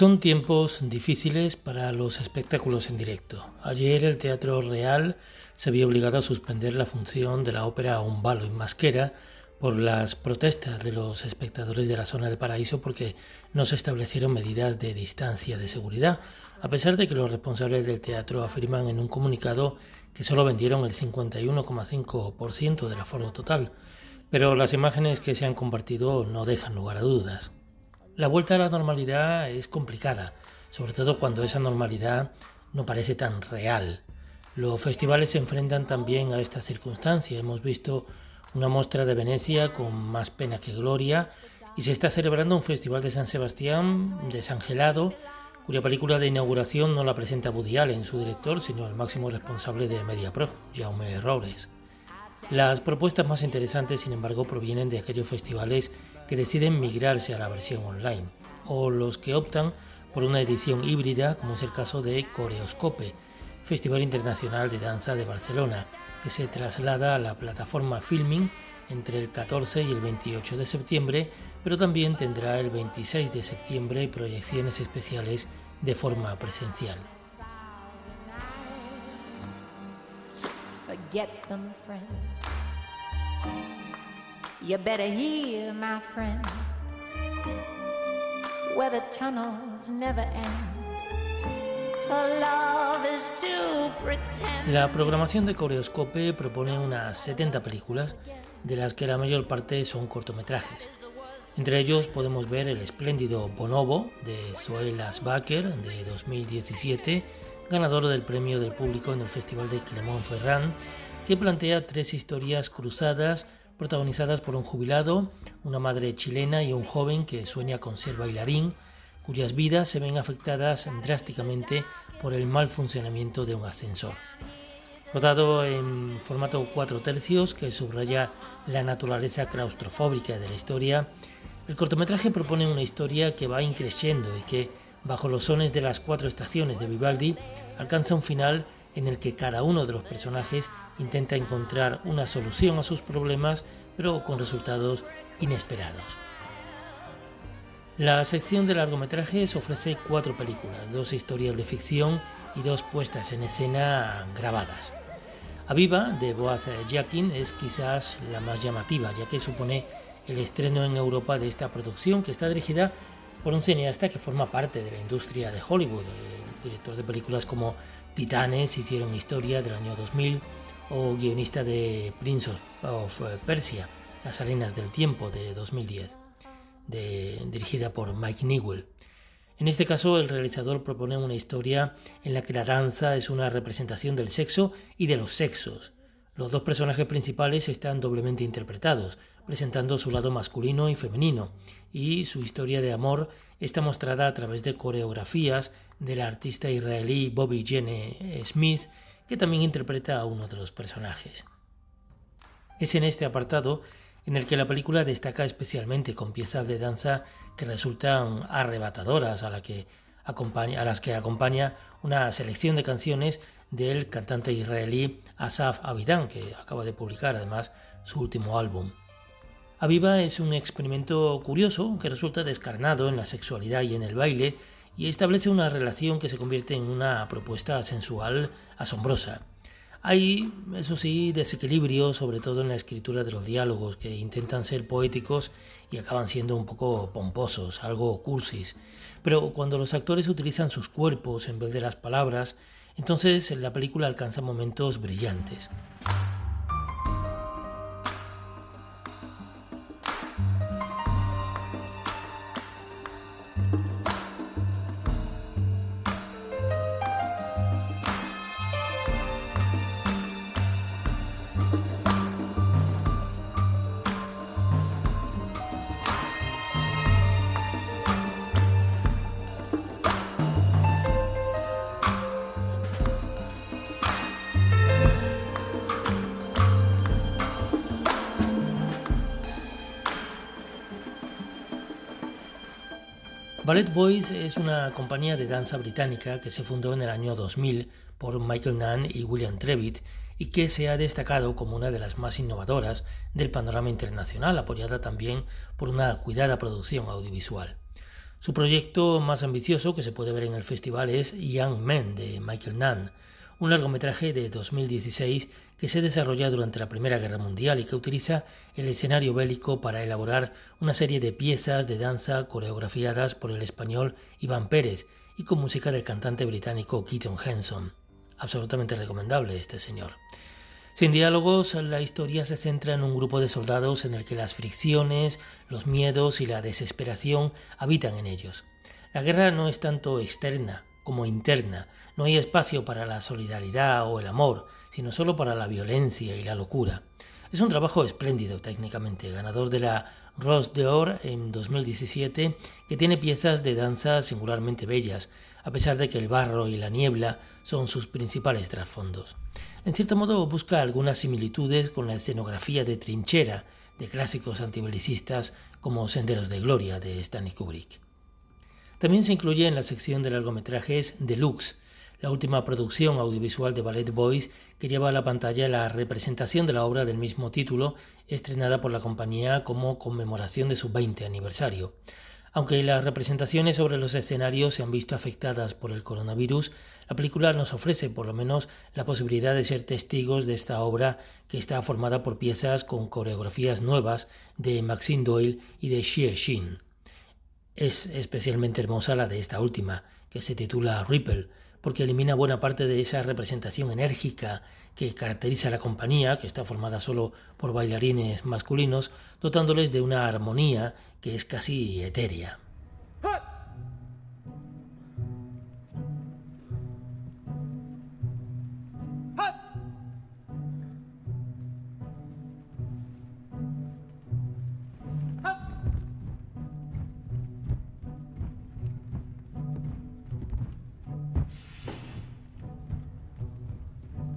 Son tiempos difíciles para los espectáculos en directo. Ayer el Teatro Real se vio obligado a suspender la función de la ópera Un balo en masquera por las protestas de los espectadores de la zona de Paraíso porque no se establecieron medidas de distancia de seguridad, a pesar de que los responsables del teatro afirman en un comunicado que solo vendieron el 51,5% del aforo total. Pero las imágenes que se han compartido no dejan lugar a dudas. La vuelta a la normalidad es complicada, sobre todo cuando esa normalidad no parece tan real. Los festivales se enfrentan también a esta circunstancia. Hemos visto una muestra de Venecia con más pena que gloria y se está celebrando un festival de San Sebastián desangelado cuya película de inauguración no la presenta Woody Allen, su director, sino el máximo responsable de MediaPro, Jaume Robles. Las propuestas más interesantes, sin embargo, provienen de aquellos festivales que deciden migrarse a la versión online, o los que optan por una edición híbrida, como es el caso de Coreoscope, Festival Internacional de Danza de Barcelona, que se traslada a la plataforma Filming entre el 14 y el 28 de septiembre, pero también tendrá el 26 de septiembre proyecciones especiales de forma presencial. You better hear, my friend, where tunnels never end. La programación de Coreoscope propone unas 70 películas, de las que la mayor parte son cortometrajes. Entre ellos podemos ver el espléndido Bonobo de Zoe Baker de 2017, ganador del premio del público en el Festival de Clermont-Ferrand, que plantea tres historias cruzadas protagonizadas por un jubilado, una madre chilena y un joven que sueña con ser bailarín, cuyas vidas se ven afectadas drásticamente por el mal funcionamiento de un ascensor. Rodado en formato 4 tercios que subraya la naturaleza claustrofóbica de la historia, el cortometraje propone una historia que va increciendo y que, bajo los sones de las cuatro estaciones de Vivaldi, alcanza un final en el que cada uno de los personajes intenta encontrar una solución a sus problemas, pero con resultados inesperados. La sección de largometrajes ofrece cuatro películas, dos historias de ficción y dos puestas en escena grabadas. Aviva, de Boaz Jakin, es quizás la más llamativa, ya que supone el estreno en Europa de esta producción, que está dirigida por un cineasta que forma parte de la industria de Hollywood, eh, director de películas como Titanes, Hicieron Historia del año 2000, o guionista de Prince of Persia, Las Arenas del Tiempo de 2010, dirigida por Mike Newell. En este caso, el realizador propone una historia en la que la danza es una representación del sexo y de los sexos. Los dos personajes principales están doblemente interpretados, presentando su lado masculino y femenino, y su historia de amor está mostrada a través de coreografías del artista israelí Bobby Jene Smith que también interpreta a uno de los personajes. Es en este apartado en el que la película destaca especialmente con piezas de danza que resultan arrebatadoras a, que a las que acompaña una selección de canciones del cantante israelí Asaf Avidan, que acaba de publicar además su último álbum. Aviva es un experimento curioso que resulta descarnado en la sexualidad y en el baile y establece una relación que se convierte en una propuesta sensual asombrosa. Hay, eso sí, desequilibrio, sobre todo en la escritura de los diálogos, que intentan ser poéticos y acaban siendo un poco pomposos, algo cursis. Pero cuando los actores utilizan sus cuerpos en vez de las palabras, entonces la película alcanza momentos brillantes. Ballet Boys es una compañía de danza británica que se fundó en el año 2000 por Michael Nunn y William Trevitt y que se ha destacado como una de las más innovadoras del panorama internacional, apoyada también por una cuidada producción audiovisual. Su proyecto más ambicioso que se puede ver en el festival es Young Men de Michael Nunn, un largometraje de 2016 que se desarrolla durante la Primera Guerra Mundial y que utiliza el escenario bélico para elaborar una serie de piezas de danza coreografiadas por el español Iván Pérez y con música del cantante británico Keaton Henson. Absolutamente recomendable este señor. Sin diálogos, la historia se centra en un grupo de soldados en el que las fricciones, los miedos y la desesperación habitan en ellos. La guerra no es tanto externa como interna, no hay espacio para la solidaridad o el amor, sino solo para la violencia y la locura. Es un trabajo espléndido técnicamente, ganador de la Rose d'Or en 2017, que tiene piezas de danza singularmente bellas, a pesar de que el barro y la niebla son sus principales trasfondos. En cierto modo busca algunas similitudes con la escenografía de trinchera de clásicos antibelicistas como Senderos de Gloria de Stanley Kubrick. También se incluye en la sección de largometrajes Deluxe, la última producción audiovisual de Ballet Boys que lleva a la pantalla la representación de la obra del mismo título, estrenada por la compañía como conmemoración de su 20 aniversario. Aunque las representaciones sobre los escenarios se han visto afectadas por el coronavirus, la película nos ofrece por lo menos la posibilidad de ser testigos de esta obra que está formada por piezas con coreografías nuevas de Maxine Doyle y de Xie Xin. Es especialmente hermosa la de esta última, que se titula Ripple, porque elimina buena parte de esa representación enérgica que caracteriza a la compañía, que está formada solo por bailarines masculinos, dotándoles de una armonía que es casi etérea.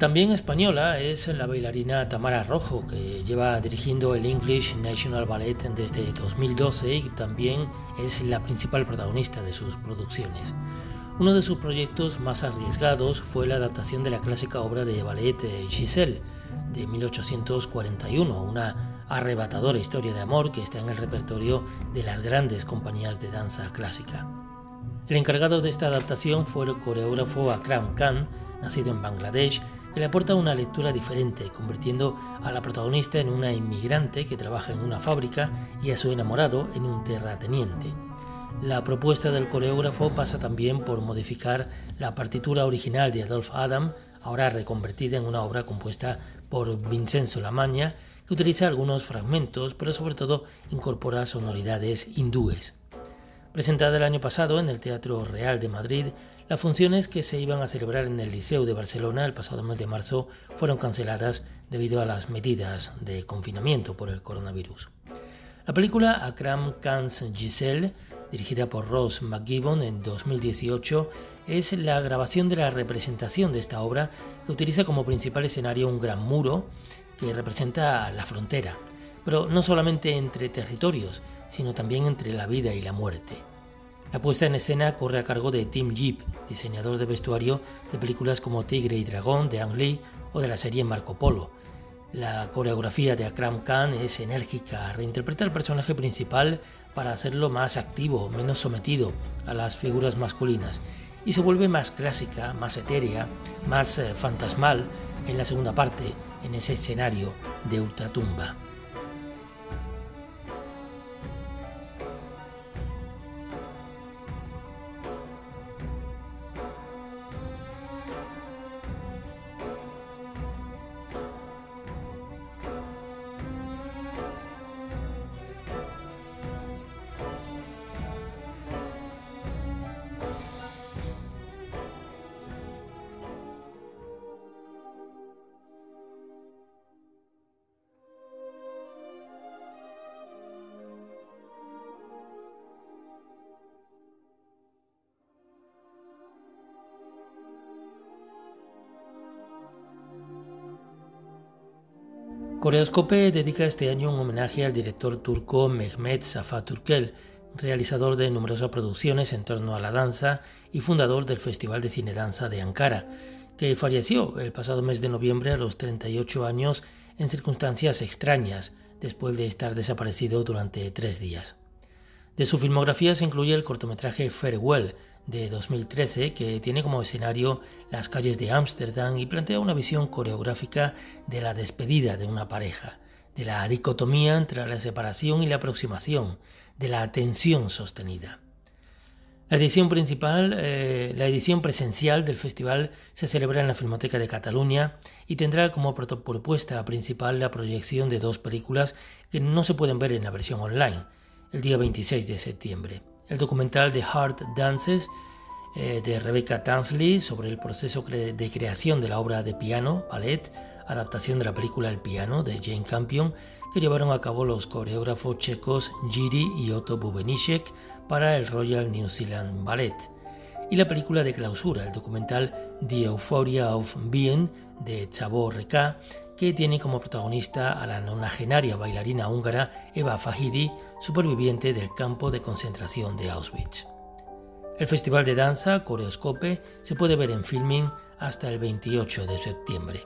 También española es la bailarina Tamara Rojo, que lleva dirigiendo el English National Ballet desde 2012 y también es la principal protagonista de sus producciones. Uno de sus proyectos más arriesgados fue la adaptación de la clásica obra de ballet Giselle de 1841, una arrebatadora historia de amor que está en el repertorio de las grandes compañías de danza clásica. El encargado de esta adaptación fue el coreógrafo Akram Khan, nacido en Bangladesh, que le aporta una lectura diferente, convirtiendo a la protagonista en una inmigrante que trabaja en una fábrica y a su enamorado en un terrateniente. La propuesta del coreógrafo pasa también por modificar la partitura original de Adolphe Adam, ahora reconvertida en una obra compuesta por Vincenzo Lamagna, que utiliza algunos fragmentos, pero sobre todo incorpora sonoridades hindúes. Presentada el año pasado en el Teatro Real de Madrid, las funciones que se iban a celebrar en el Liceo de Barcelona el pasado mes de marzo fueron canceladas debido a las medidas de confinamiento por el coronavirus. La película Akram Khan's Giselle, dirigida por Ross McGibbon en 2018, es la grabación de la representación de esta obra que utiliza como principal escenario un gran muro que representa la frontera, pero no solamente entre territorios, sino también entre la vida y la muerte. La puesta en escena corre a cargo de Tim Jeep, diseñador de vestuario de películas como Tigre y Dragón de Ang Lee o de la serie Marco Polo. La coreografía de Akram Khan es enérgica, reinterpreta el personaje principal para hacerlo más activo, menos sometido a las figuras masculinas y se vuelve más clásica, más etérea, más eh, fantasmal en la segunda parte, en ese escenario de ultratumba. Coreoscope dedica este año un homenaje al director turco Mehmet Safa Turkel, realizador de numerosas producciones en torno a la danza y fundador del Festival de Cine Danza de Ankara, que falleció el pasado mes de noviembre a los 38 años en circunstancias extrañas después de estar desaparecido durante tres días. De su filmografía se incluye el cortometraje Farewell de 2013 que tiene como escenario las calles de Ámsterdam y plantea una visión coreográfica de la despedida de una pareja, de la dicotomía entre la separación y la aproximación, de la tensión sostenida. La edición principal, eh, la edición presencial del festival se celebra en la Filmoteca de Cataluña y tendrá como propuesta principal la proyección de dos películas que no se pueden ver en la versión online el día 26 de septiembre. El documental The Heart Dances eh, de Rebecca Tansley sobre el proceso de creación de la obra de piano, ballet, adaptación de la película El piano de Jane Campion, que llevaron a cabo los coreógrafos checos Jiri y Otto Bubenishek para el Royal New Zealand Ballet. Y la película de clausura, el documental The Euphoria of Being de Chavo Reka, que tiene como protagonista a la nonagenaria bailarina húngara Eva Fahidi, superviviente del campo de concentración de Auschwitz. El festival de danza Coreoscope se puede ver en filming hasta el 28 de septiembre.